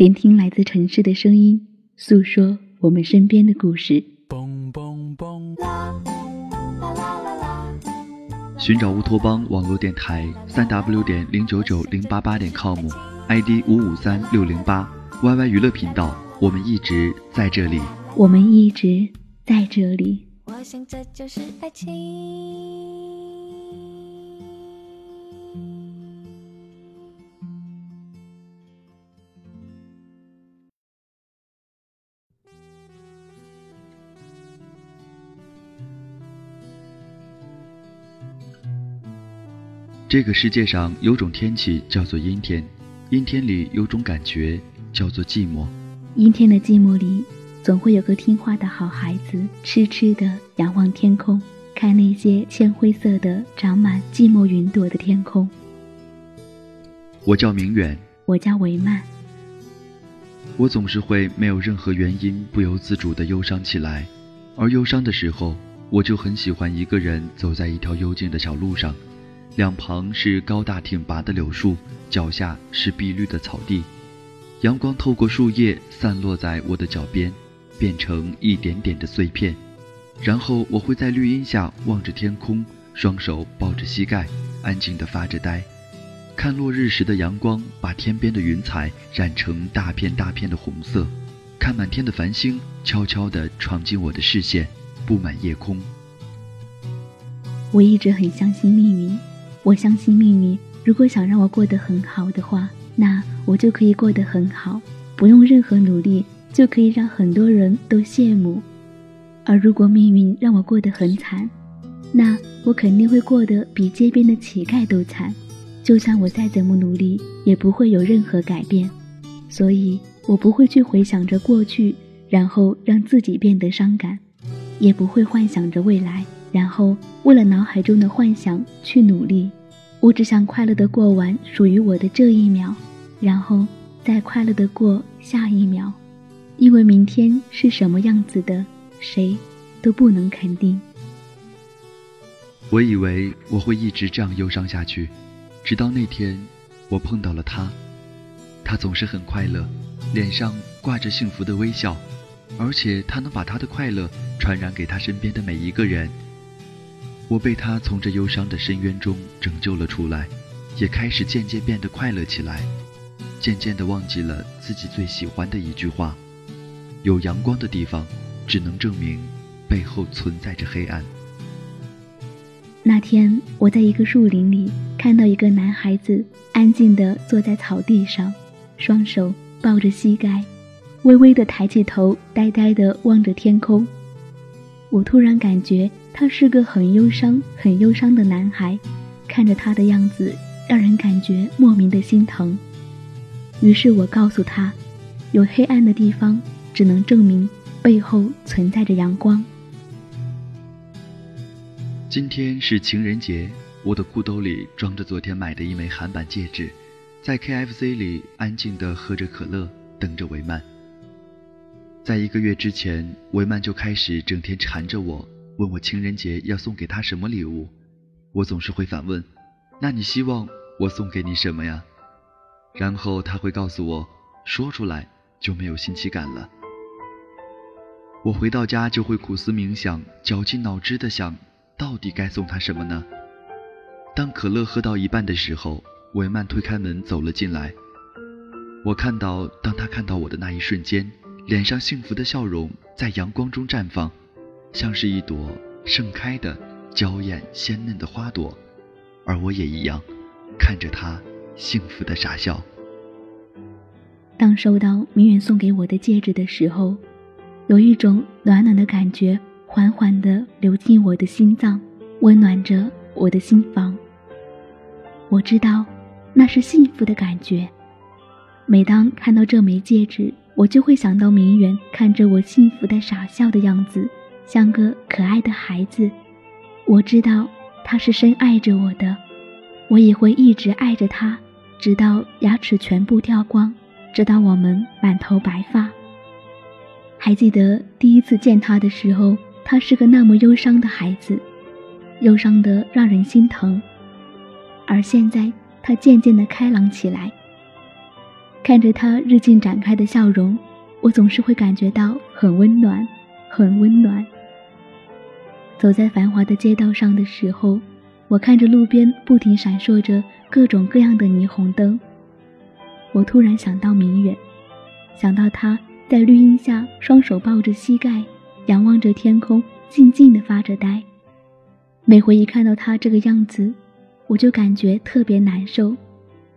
聆听来自城市的声音，诉说我们身边的故事。寻找乌托邦网络电台，三 w 点零九九零八八点 com，ID 五五三六零八，YY 娱乐频道，我们一直在这里，我们一直在这里。我想这就是爱情。这个世界上有种天气叫做阴天，阴天里有种感觉叫做寂寞。阴天的寂寞里，总会有个听话的好孩子，痴痴的仰望天空，看那些浅灰色的、长满寂寞云朵的天空。我叫明远，我叫维曼。我总是会没有任何原因，不由自主的忧伤起来，而忧伤的时候，我就很喜欢一个人走在一条幽静的小路上。两旁是高大挺拔的柳树，脚下是碧绿的草地，阳光透过树叶散落在我的脚边，变成一点点的碎片。然后我会在绿荫下望着天空，双手抱着膝盖，安静地发着呆，看落日时的阳光把天边的云彩染成大片大片的红色，看满天的繁星悄悄地闯进我的视线，布满夜空。我一直很相信命运。我相信命运，如果想让我过得很好的话，那我就可以过得很好，不用任何努力就可以让很多人都羡慕。而如果命运让我过得很惨，那我肯定会过得比街边的乞丐都惨。就算我再怎么努力，也不会有任何改变。所以我不会去回想着过去，然后让自己变得伤感，也不会幻想着未来。然后，为了脑海中的幻想去努力，我只想快乐的过完属于我的这一秒，然后再快乐的过下一秒，因为明天是什么样子的，谁都不能肯定。我以为我会一直这样忧伤下去，直到那天，我碰到了他，他总是很快乐，脸上挂着幸福的微笑，而且他能把他的快乐传染给他身边的每一个人。我被他从这忧伤的深渊中拯救了出来，也开始渐渐变得快乐起来，渐渐地忘记了自己最喜欢的一句话：有阳光的地方，只能证明背后存在着黑暗。那天，我在一个树林里看到一个男孩子安静地坐在草地上，双手抱着膝盖，微微地抬起头，呆呆地望着天空。我突然感觉。他是个很忧伤、很忧伤的男孩，看着他的样子，让人感觉莫名的心疼。于是我告诉他，有黑暗的地方，只能证明背后存在着阳光。今天是情人节，我的裤兜里装着昨天买的一枚韩版戒指，在 KFC 里安静地喝着可乐，等着维曼。在一个月之前，维曼就开始整天缠着我。问我情人节要送给他什么礼物，我总是会反问：“那你希望我送给你什么呀？”然后他会告诉我：“说出来就没有新奇感了。”我回到家就会苦思冥想，绞尽脑汁的想，到底该送他什么呢？当可乐喝到一半的时候，维曼推开门走了进来。我看到，当他看到我的那一瞬间，脸上幸福的笑容在阳光中绽放。像是一朵盛开的娇艳鲜嫩的花朵，而我也一样，看着他幸福的傻笑。当收到明远送给我的戒指的时候，有一种暖暖的感觉缓缓地流进我的心脏，温暖着我的心房。我知道，那是幸福的感觉。每当看到这枚戒指，我就会想到明远看着我幸福的傻笑的样子。像个可爱的孩子，我知道他是深爱着我的，我也会一直爱着他，直到牙齿全部掉光，直到我们满头白发。还记得第一次见他的时候，他是个那么忧伤的孩子，忧伤的让人心疼。而现在，他渐渐的开朗起来。看着他日渐展开的笑容，我总是会感觉到很温暖，很温暖。走在繁华的街道上的时候，我看着路边不停闪烁着各种各样的霓虹灯，我突然想到明远，想到他在绿荫下双手抱着膝盖，仰望着天空，静静地发着呆。每回一看到他这个样子，我就感觉特别难受，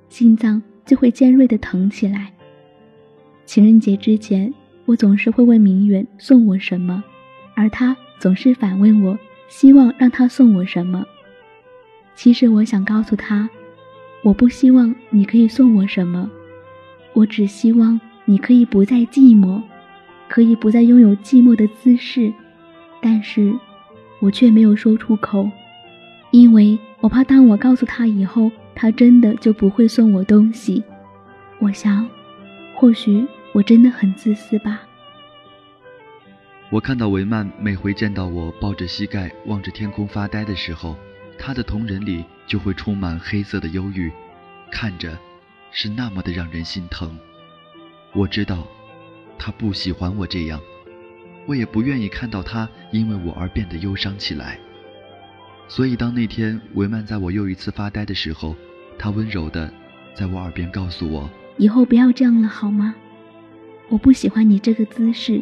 心脏就会尖锐的疼起来。情人节之前，我总是会问明远送我什么，而他总是反问我，希望让他送我什么。其实我想告诉他，我不希望你可以送我什么，我只希望你可以不再寂寞，可以不再拥有寂寞的姿势。但是，我却没有说出口。因为我怕，当我告诉他以后，他真的就不会送我东西。我想，或许我真的很自私吧。我看到维曼每回见到我抱着膝盖望着天空发呆的时候，他的瞳仁里就会充满黑色的忧郁，看着是那么的让人心疼。我知道，他不喜欢我这样，我也不愿意看到他因为我而变得忧伤起来。所以，当那天维曼在我又一次发呆的时候，他温柔的在我耳边告诉我：“以后不要这样了，好吗？我不喜欢你这个姿势，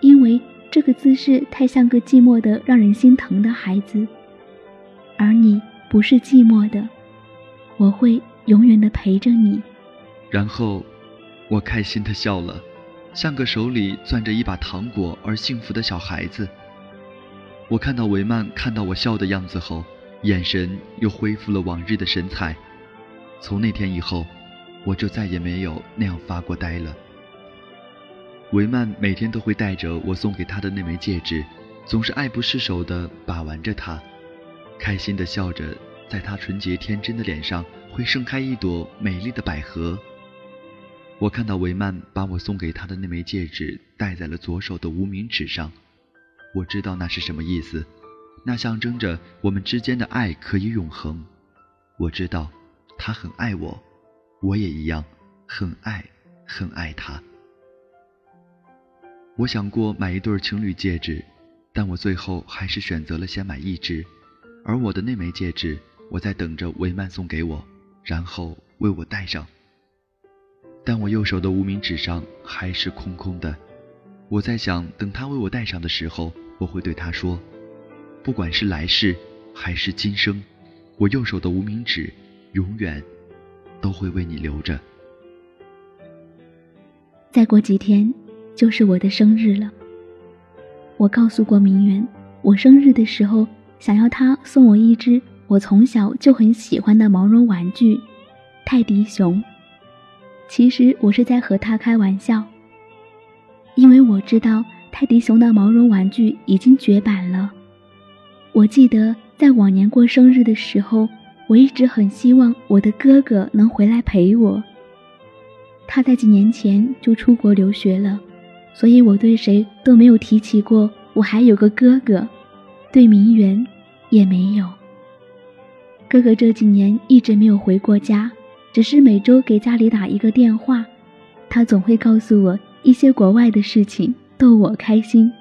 因为这个姿势太像个寂寞的、让人心疼的孩子，而你不是寂寞的，我会永远的陪着你。”然后，我开心的笑了，像个手里攥着一把糖果而幸福的小孩子。我看到维曼看到我笑的样子后，眼神又恢复了往日的神采。从那天以后，我就再也没有那样发过呆了。维曼每天都会带着我送给他的那枚戒指，总是爱不释手地把玩着它，开心地笑着，在他纯洁天真的脸上会盛开一朵美丽的百合。我看到维曼把我送给他的那枚戒指戴在了左手的无名指上。我知道那是什么意思，那象征着我们之间的爱可以永恒。我知道，他很爱我，我也一样，很爱，很爱他。我想过买一对情侣戒指，但我最后还是选择了先买一只。而我的那枚戒指，我在等着维曼送给我，然后为我戴上。但我右手的无名指上还是空空的。我在想，等他为我戴上的时候。我会对他说：“不管是来世还是今生，我右手的无名指永远都会为你留着。”再过几天就是我的生日了。我告诉过明媛，我生日的时候想要他送我一只我从小就很喜欢的毛绒玩具——泰迪熊。其实我是在和他开玩笑，因为我知道。泰迪熊的毛绒玩具已经绝版了。我记得在往年过生日的时候，我一直很希望我的哥哥能回来陪我。他在几年前就出国留学了，所以我对谁都没有提起过我还有个哥哥，对明媛也没有。哥哥这几年一直没有回过家，只是每周给家里打一个电话，他总会告诉我一些国外的事情。逗我开心。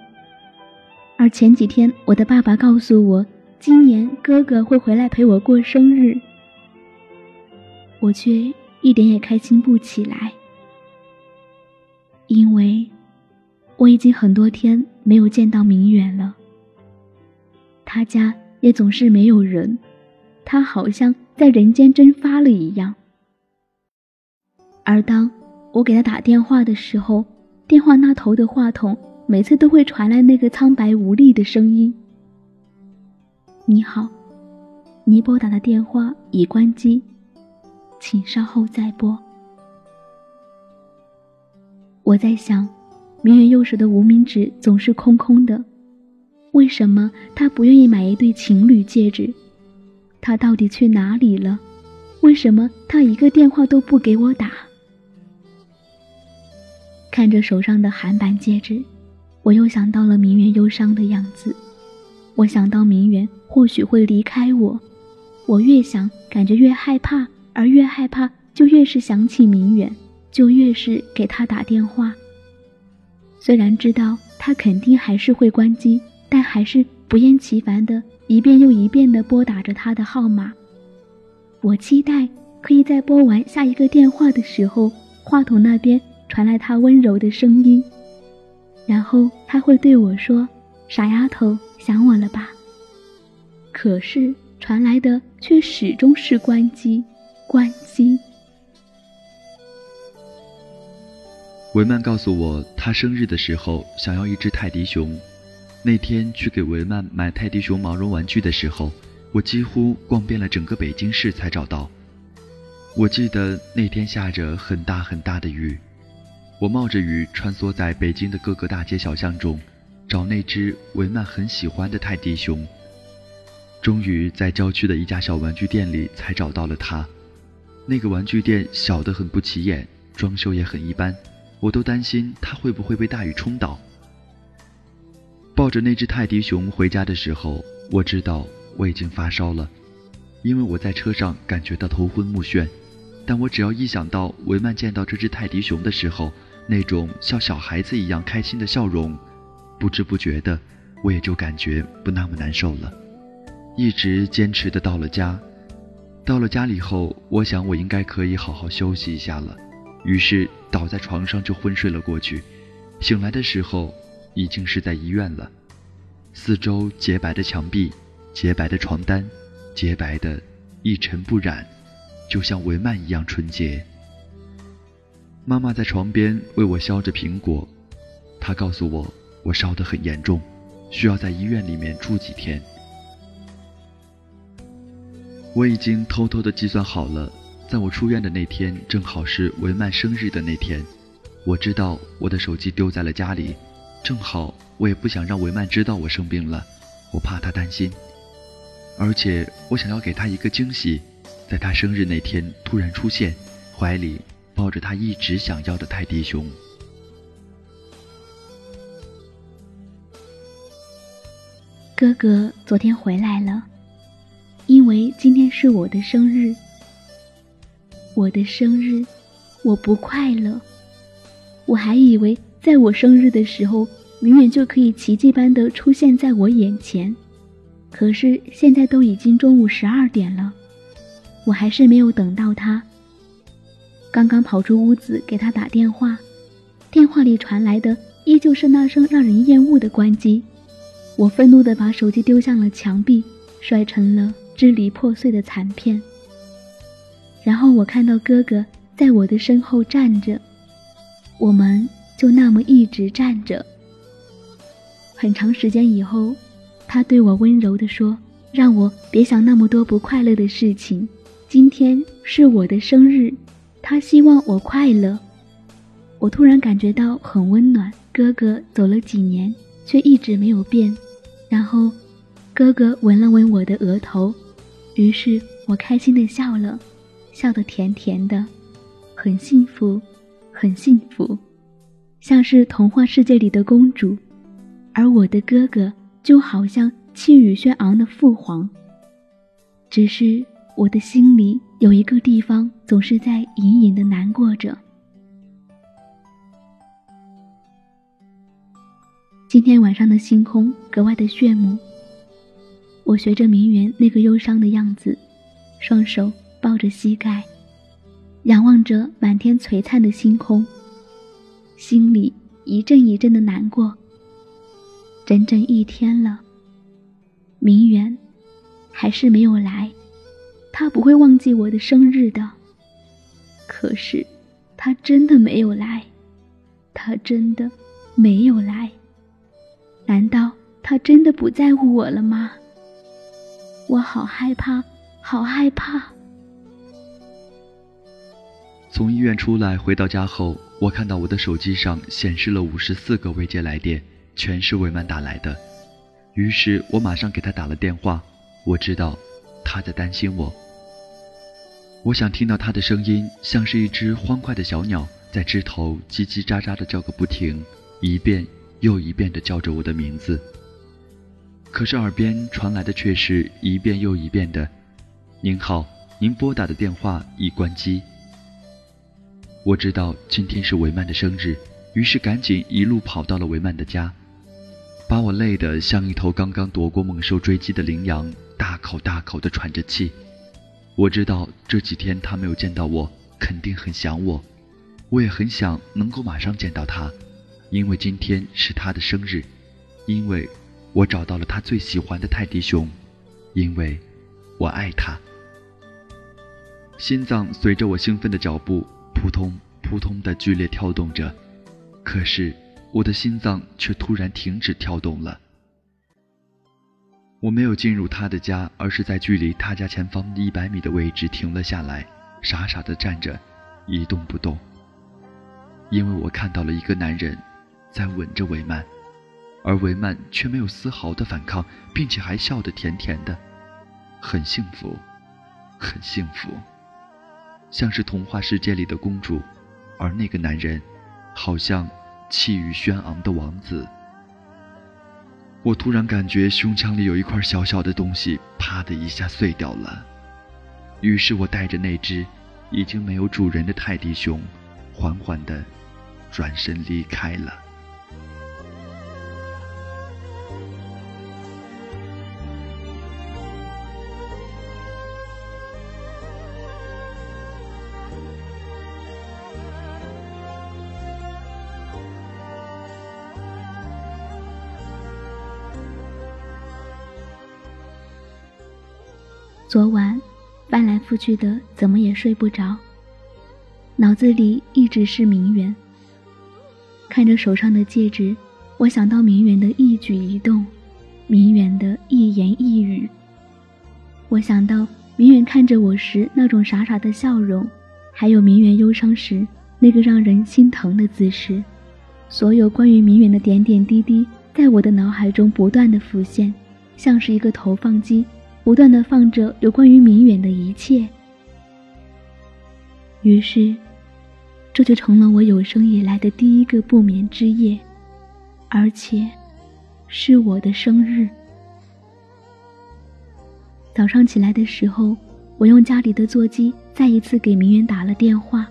而前几天，我的爸爸告诉我，今年哥哥会回来陪我过生日，我却一点也开心不起来，因为我已经很多天没有见到明远了。他家也总是没有人，他好像在人间蒸发了一样。而当我给他打电话的时候，电话那头的话筒每次都会传来那个苍白无力的声音：“你好，你拨打的电话已关机，请稍后再拨。”我在想，明月右手的无名指总是空空的，为什么他不愿意买一对情侣戒指？他到底去哪里了？为什么他一个电话都不给我打？看着手上的韩版戒指，我又想到了明媛忧伤的样子。我想到明媛或许会离开我，我越想感觉越害怕，而越害怕就越是想起明远，就越是给他打电话。虽然知道他肯定还是会关机，但还是不厌其烦的一遍又一遍的拨打着他的号码。我期待可以在拨完下一个电话的时候，话筒那边传来他温柔的声音，然后他会对我说：“傻丫头，想我了吧？”可是传来的却始终是关机，关机。维曼告诉我，他生日的时候想要一只泰迪熊。那天去给维曼买泰迪熊毛绒玩具的时候，我几乎逛遍了整个北京市才找到。我记得那天下着很大很大的雨，我冒着雨穿梭在北京的各个大街小巷中，找那只维曼很喜欢的泰迪熊。终于在郊区的一家小玩具店里才找到了它。那个玩具店小得很不起眼，装修也很一般。我都担心它会不会被大雨冲倒。抱着那只泰迪熊回家的时候，我知道我已经发烧了，因为我在车上感觉到头昏目眩。但我只要一想到维曼见到这只泰迪熊的时候那种像小孩子一样开心的笑容，不知不觉的我也就感觉不那么难受了。一直坚持的到了家，到了家里后，我想我应该可以好好休息一下了。于是倒在床上就昏睡了过去，醒来的时候已经是在医院了。四周洁白的墙壁，洁白的床单，洁白的，一尘不染，就像维曼一样纯洁。妈妈在床边为我削着苹果，她告诉我我烧得很严重，需要在医院里面住几天。我已经偷偷的计算好了。在我出院的那天，正好是维曼生日的那天。我知道我的手机丢在了家里，正好我也不想让维曼知道我生病了，我怕他担心。而且我想要给他一个惊喜，在他生日那天突然出现，怀里抱着他一直想要的泰迪熊。哥哥昨天回来了，因为今天是我的生日。我的生日，我不快乐。我还以为在我生日的时候，明远就可以奇迹般的出现在我眼前。可是现在都已经中午十二点了，我还是没有等到他。刚刚跑出屋子给他打电话，电话里传来的依旧是那声让人厌恶的关机。我愤怒的把手机丢向了墙壁，摔成了支离破碎的残片。然后我看到哥哥在我的身后站着，我们就那么一直站着。很长时间以后，他对我温柔地说：“让我别想那么多不快乐的事情。今天是我的生日，他希望我快乐。”我突然感觉到很温暖。哥哥走了几年，却一直没有变。然后，哥哥吻了吻我的额头，于是我开心的笑了。笑得甜甜的，很幸福，很幸福，像是童话世界里的公主，而我的哥哥就好像气宇轩昂的父皇。只是我的心里有一个地方总是在隐隐的难过着。今天晚上的星空格外的炫目。我学着明媛那个忧伤的样子，双手。抱着膝盖，仰望着满天璀璨的星空，心里一阵一阵的难过。整整一天了，明媛还是没有来。他不会忘记我的生日的。可是，他真的没有来，他真的没有来。难道他真的不在乎我了吗？我好害怕，好害怕。从医院出来，回到家后，我看到我的手机上显示了五十四个未接来电，全是魏曼打来的。于是我马上给他打了电话。我知道他在担心我。我想听到他的声音，像是一只欢快的小鸟，在枝头叽叽喳喳的叫个不停，一遍又一遍的叫着我的名字。可是耳边传来的却是一遍又一遍的：“您好，您拨打的电话已关机。”我知道今天是维曼的生日，于是赶紧一路跑到了维曼的家，把我累得像一头刚刚躲过猛兽追击的羚羊，大口大口地喘着气。我知道这几天他没有见到我，肯定很想我，我也很想能够马上见到他，因为今天是他的生日，因为我找到了他最喜欢的泰迪熊，因为我爱他。心脏随着我兴奋的脚步。扑通扑通的剧烈跳动着，可是我的心脏却突然停止跳动了。我没有进入他的家，而是在距离他家前方一百米的位置停了下来，傻傻的站着，一动不动。因为我看到了一个男人在吻着维曼，而维曼却没有丝毫的反抗，并且还笑得甜甜的，很幸福，很幸福。像是童话世界里的公主，而那个男人，好像气宇轩昂的王子。我突然感觉胸腔里有一块小小的东西，啪的一下碎掉了。于是我带着那只已经没有主人的泰迪熊，缓缓地转身离开了。昨晚翻来覆去的，怎么也睡不着，脑子里一直是明媛。看着手上的戒指，我想到明媛的一举一动，明媛的一言一语。我想到明媛看着我时那种傻傻的笑容，还有明媛忧伤时那个让人心疼的姿势。所有关于明媛的点点滴滴，在我的脑海中不断的浮现，像是一个投放机。不断的放着有关于明远的一切，于是，这就成了我有生以来的第一个不眠之夜，而且，是我的生日。早上起来的时候，我用家里的座机再一次给明远打了电话。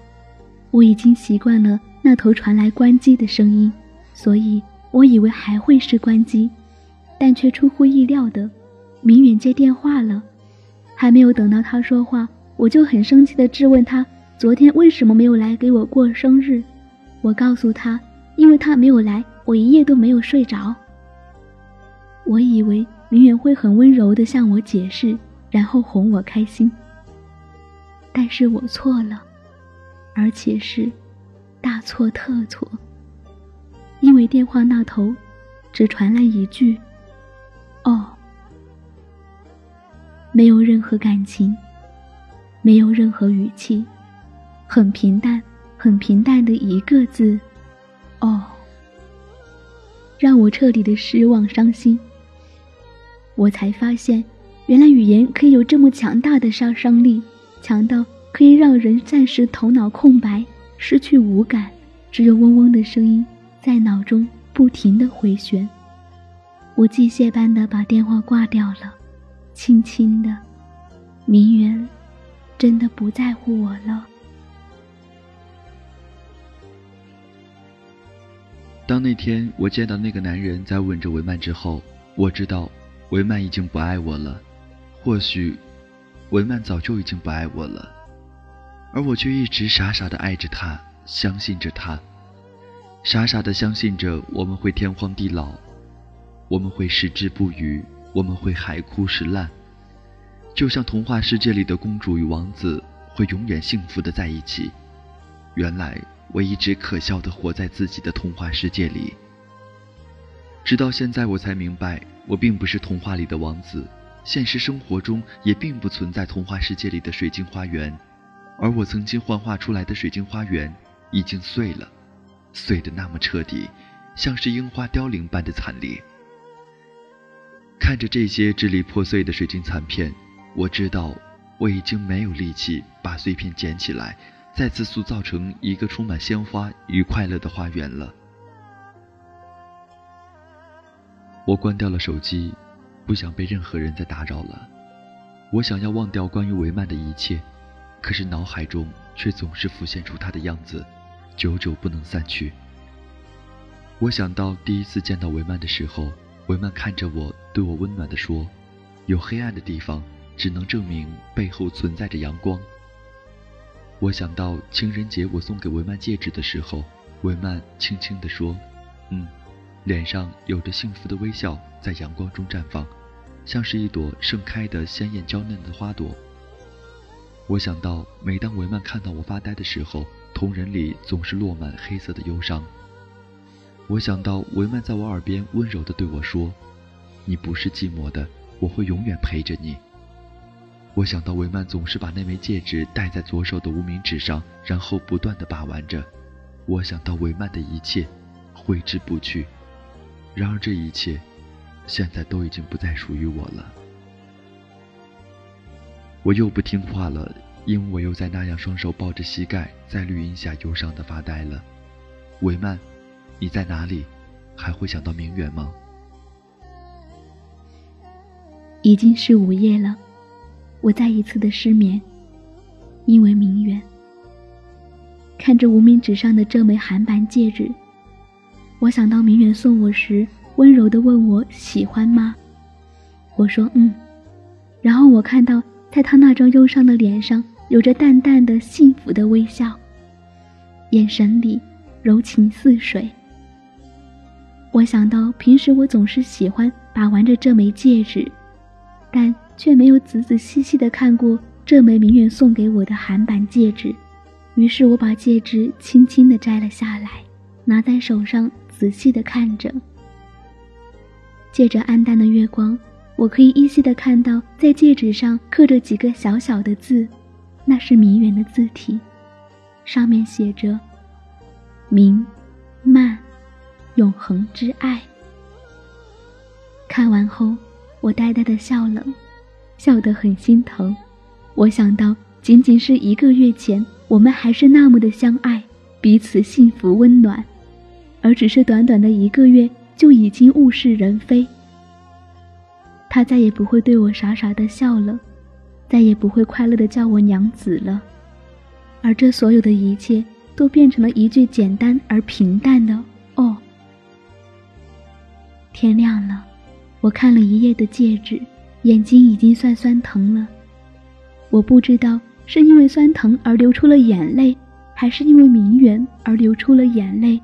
我已经习惯了那头传来关机的声音，所以我以为还会是关机，但却出乎意料的。明远接电话了，还没有等到他说话，我就很生气地质问他：昨天为什么没有来给我过生日？我告诉他，因为他没有来，我一夜都没有睡着。我以为明远会很温柔地向我解释，然后哄我开心。但是我错了，而且是大错特错。因为电话那头只传来一句：“哦。”没有任何感情，没有任何语气，很平淡，很平淡的一个字，哦，让我彻底的失望伤心。我才发现，原来语言可以有这么强大的杀伤力，强到可以让人暂时头脑空白，失去五感，只有嗡嗡的声音在脑中不停的回旋。我机械般的把电话挂掉了。轻轻的，明媛真的不在乎我了。当那天我见到那个男人在吻着维曼之后，我知道维曼已经不爱我了。或许维曼早就已经不爱我了，而我却一直傻傻的爱着他，相信着他，傻傻的相信着我们会天荒地老，我们会矢志不渝。我们会海枯石烂，就像童话世界里的公主与王子会永远幸福的在一起。原来我一直可笑的活在自己的童话世界里，直到现在我才明白，我并不是童话里的王子，现实生活中也并不存在童话世界里的水晶花园，而我曾经幻化出来的水晶花园已经碎了，碎得那么彻底，像是樱花凋零般的惨烈。看着这些支离破碎的水晶残片，我知道我已经没有力气把碎片捡起来，再次塑造成一个充满鲜花与快乐的花园了。我关掉了手机，不想被任何人再打扰了。我想要忘掉关于维曼的一切，可是脑海中却总是浮现出他的样子，久久不能散去。我想到第一次见到维曼的时候，维曼看着我，对我温暖地说：“有黑暗的地方，只能证明背后存在着阳光。”我想到情人节我送给维曼戒指的时候，维曼轻轻地说：“嗯。”脸上有着幸福的微笑，在阳光中绽放，像是一朵盛开的鲜艳娇嫩的花朵。我想到，每当维曼看到我发呆的时候，瞳仁里总是落满黑色的忧伤。我想到维曼在我耳边温柔地对我说：“你不是寂寞的，我会永远陪着你。”我想到维曼总是把那枚戒指戴在左手的无名指上，然后不断地把玩着。我想到维曼的一切，挥之不去。然而这一切，现在都已经不再属于我了。我又不听话了，因为我又在那样双手抱着膝盖，在绿荫下忧伤的发呆了。维曼，你在哪里？还会想到明远吗？已经是午夜了，我再一次的失眠，因为明远。看着无名指上的这枚韩版戒指。我想到明远送我时，温柔的问我喜欢吗？我说嗯。然后我看到，在他那张忧伤的脸上，有着淡淡的幸福的微笑，眼神里柔情似水。我想到平时我总是喜欢把玩着这枚戒指，但却没有仔仔细细的看过这枚明远送给我的韩版戒指。于是我把戒指轻轻的摘了下来，拿在手上。仔细的看着，借着暗淡的月光，我可以依稀的看到，在戒指上刻着几个小小的字，那是明远的字体，上面写着“明曼，永恒之爱”。看完后，我呆呆的笑了，笑得很心疼。我想到，仅仅是一个月前，我们还是那么的相爱，彼此幸福温暖。而只是短短的一个月，就已经物是人非。他再也不会对我傻傻的笑了，再也不会快乐的叫我娘子了，而这所有的一切，都变成了一句简单而平淡的“”。天亮了，我看了一夜的戒指，眼睛已经算酸疼了。我不知道是因为酸疼而流出了眼泪，还是因为名媛而流出了眼泪。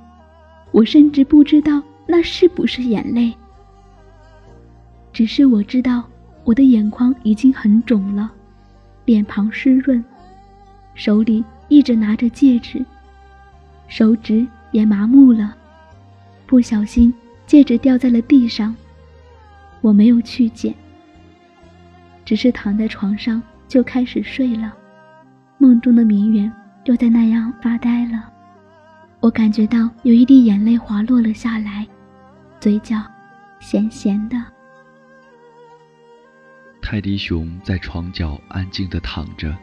我甚至不知道那是不是眼泪，只是我知道我的眼眶已经很肿了，脸庞湿润，手里一直拿着戒指，手指也麻木了，不小心戒指掉在了地上，我没有去捡，只是躺在床上就开始睡了，梦中的明媛又在那样发呆了。我感觉到有一滴眼泪滑落了下来，嘴角咸咸的。泰迪熊在床角安静的躺着，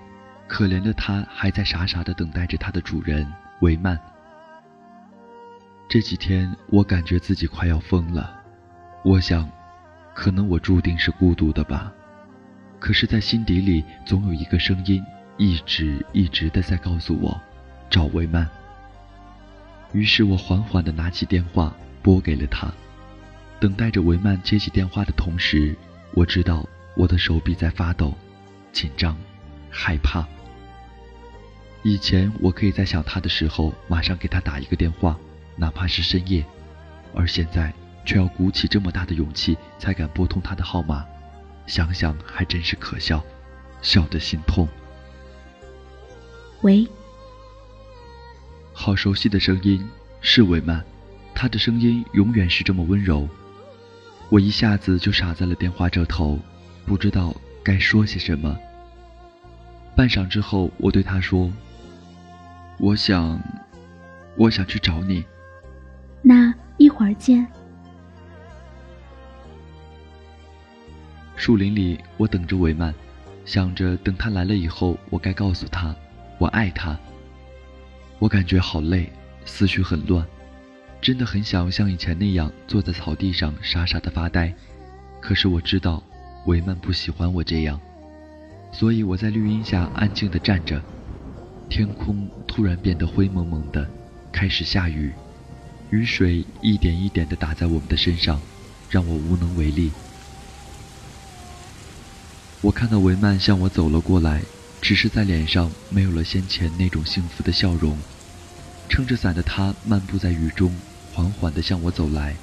可怜的它还在傻傻的等待着它的主人维曼。这几天我感觉自己快要疯了，我想，可能我注定是孤独的吧。可是，在心底里总有一个声音，一直一直的在告诉我，找维曼。于是我缓缓地拿起电话，拨给了他。等待着维曼接起电话的同时，我知道我的手臂在发抖，紧张，害怕。以前我可以在想他的时候马上给他打一个电话，哪怕是深夜，而现在却要鼓起这么大的勇气才敢拨通他的号码，想想还真是可笑，笑得心痛。喂。好熟悉的声音，是伟曼，他的声音永远是这么温柔。我一下子就傻在了电话这头，不知道该说些什么。半晌之后，我对他说：“我想，我想去找你。”那一会儿见。树林里，我等着韦曼，想着等他来了以后，我该告诉他，我爱他。我感觉好累，思绪很乱，真的很想像以前那样坐在草地上傻傻的发呆。可是我知道，维曼不喜欢我这样，所以我在绿荫下安静的站着。天空突然变得灰蒙蒙的，开始下雨，雨水一点一点地打在我们的身上，让我无能为力。我看到维曼向我走了过来，只是在脸上没有了先前那种幸福的笑容。撑着伞的他漫步在雨中，缓缓地向我走来。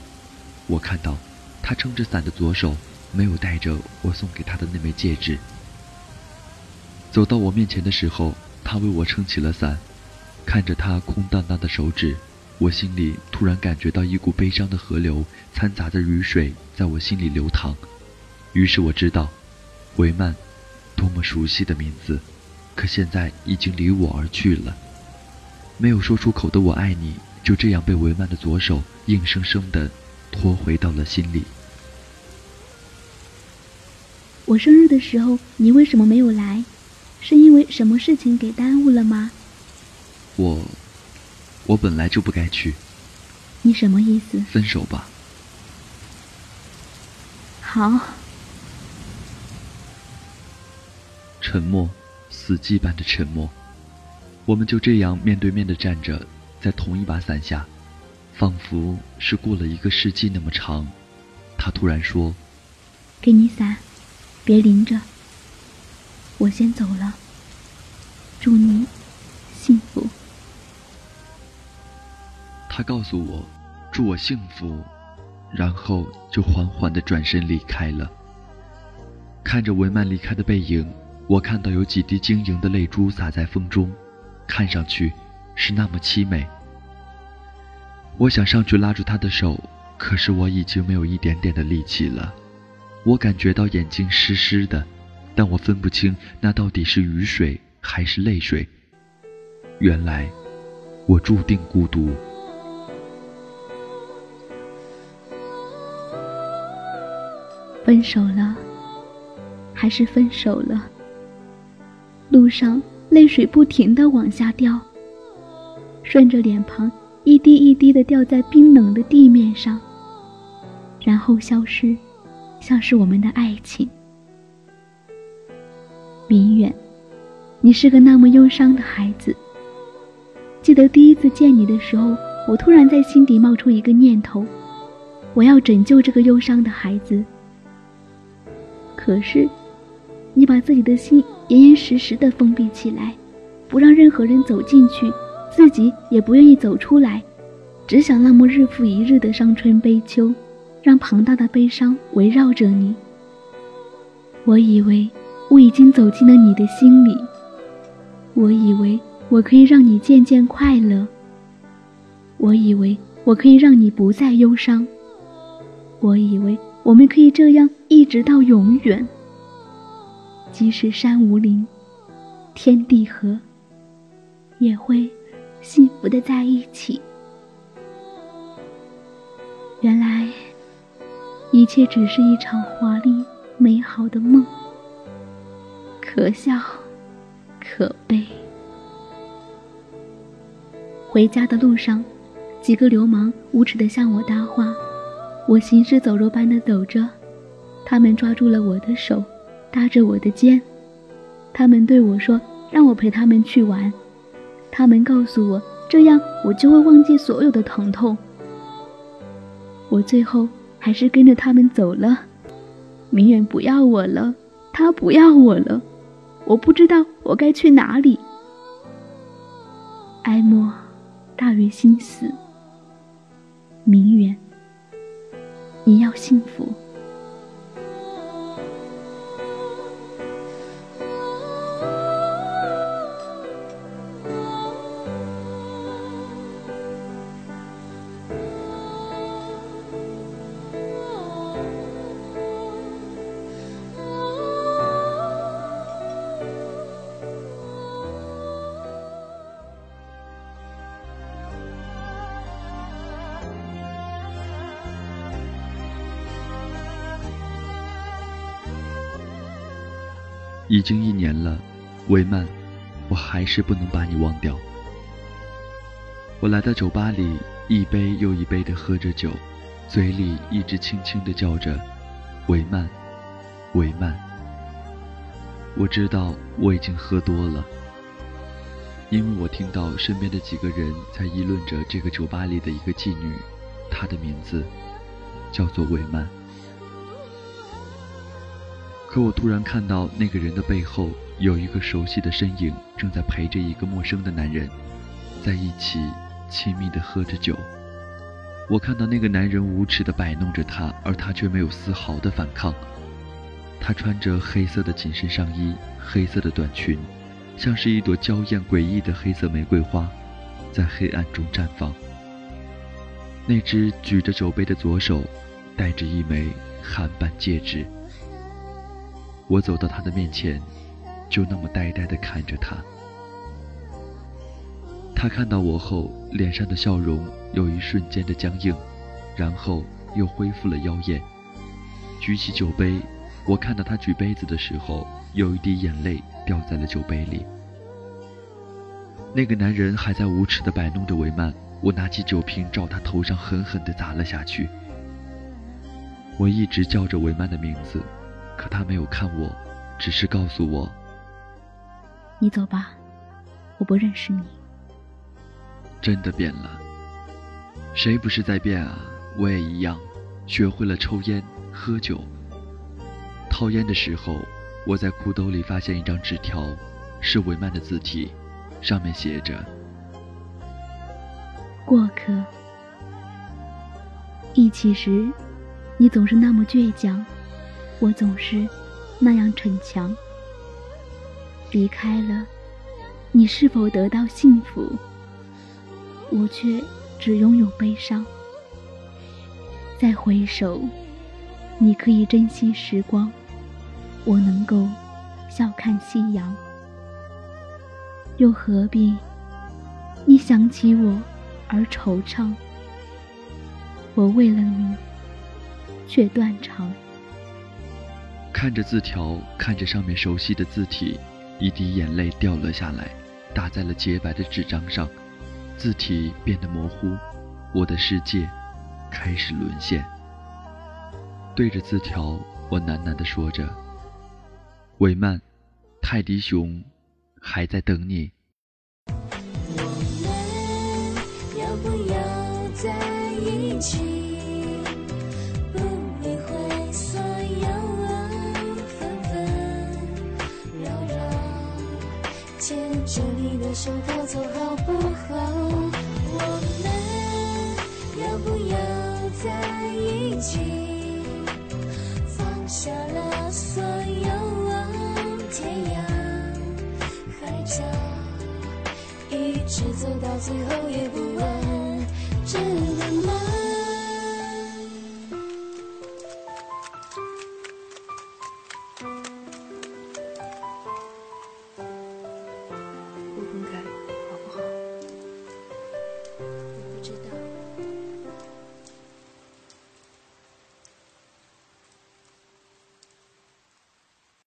我看到，他撑着伞的左手没有戴着我送给他的那枚戒指。走到我面前的时候。他为我撑起了伞，看着他空荡荡的手指，我心里突然感觉到一股悲伤的河流掺杂着雨水在我心里流淌。于是我知道，维曼，多么熟悉的名字，可现在已经离我而去了。没有说出口的“我爱你”，就这样被维曼的左手硬生生的拖回到了心里。我生日的时候，你为什么没有来？是因为什么事情给耽误了吗？我，我本来就不该去。你什么意思？分手吧。好。沉默，死寂般的沉默。我们就这样面对面的站着，在同一把伞下，仿佛是过了一个世纪那么长。他突然说：“给你伞，别淋着。”我先走了，祝你幸福。他告诉我，祝我幸福，然后就缓缓的转身离开了。看着文曼离开的背影，我看到有几滴晶莹的泪珠洒在风中，看上去是那么凄美。我想上去拉住他的手，可是我已经没有一点点的力气了。我感觉到眼睛湿湿的。但我分不清那到底是雨水还是泪水。原来，我注定孤独。分手了，还是分手了。路上泪水不停的往下掉，顺着脸庞一滴一滴的掉在冰冷的地面上，然后消失，像是我们的爱情。明远，你是个那么忧伤的孩子。记得第一次见你的时候，我突然在心底冒出一个念头：我要拯救这个忧伤的孩子。可是，你把自己的心严严实实的封闭起来，不让任何人走进去，自己也不愿意走出来，只想那么日复一日的伤春悲秋，让庞大的悲伤围绕着你。我以为。我已经走进了你的心里，我以为我可以让你渐渐快乐，我以为我可以让你不再忧伤，我以为我们可以这样一直到永远，即使山无陵，天地合，也会幸福的在一起。原来，一切只是一场华丽美好的梦。可笑，可悲。回家的路上，几个流氓无耻的向我搭话，我行尸走肉般的走着，他们抓住了我的手，搭着我的肩，他们对我说：“让我陪他们去玩。”他们告诉我，这样我就会忘记所有的疼痛。我最后还是跟着他们走了。明远不要我了，他不要我了。我不知道我该去哪里。哀莫大于心死。明远，你要幸福。已经一年了，维曼，我还是不能把你忘掉。我来到酒吧里，一杯又一杯的喝着酒，嘴里一直轻轻的叫着“维曼，维曼”。我知道我已经喝多了，因为我听到身边的几个人在议论着这个酒吧里的一个妓女，她的名字叫做维曼。可我突然看到那个人的背后有一个熟悉的身影，正在陪着一个陌生的男人，在一起亲密地喝着酒。我看到那个男人无耻地摆弄着她，而她却没有丝毫的反抗。她穿着黑色的紧身上衣，黑色的短裙，像是一朵娇艳诡异的黑色玫瑰花，在黑暗中绽放。那只举着酒杯的左手，戴着一枚韩版戒指。我走到他的面前，就那么呆呆地看着他。他看到我后，脸上的笑容有一瞬间的僵硬，然后又恢复了妖艳。举起酒杯，我看到他举杯子的时候，有一滴眼泪掉在了酒杯里。那个男人还在无耻地摆弄着维曼，我拿起酒瓶照他头上狠狠地砸了下去。我一直叫着维曼的名字。可他没有看我，只是告诉我：“你走吧，我不认识你。”真的变了，谁不是在变啊？我也一样，学会了抽烟、喝酒。掏烟的时候，我在裤兜里发现一张纸条，是维曼的字体，上面写着：“过客。一起时，你总是那么倔强。”我总是那样逞强，离开了，你是否得到幸福？我却只拥有悲伤。再回首，你可以珍惜时光，我能够笑看夕阳，又何必你想起我而惆怅？我为了你却断肠。看着字条，看着上面熟悉的字体，一滴眼泪掉了下来，打在了洁白的纸张上，字体变得模糊，我的世界开始沦陷。对着字条，我喃喃地说着：“韦曼，泰迪熊还在等你。”我们要不要在一起？手靠走好不好？我们要不要在一起？放下了所有天涯海角一直走到最后也不忘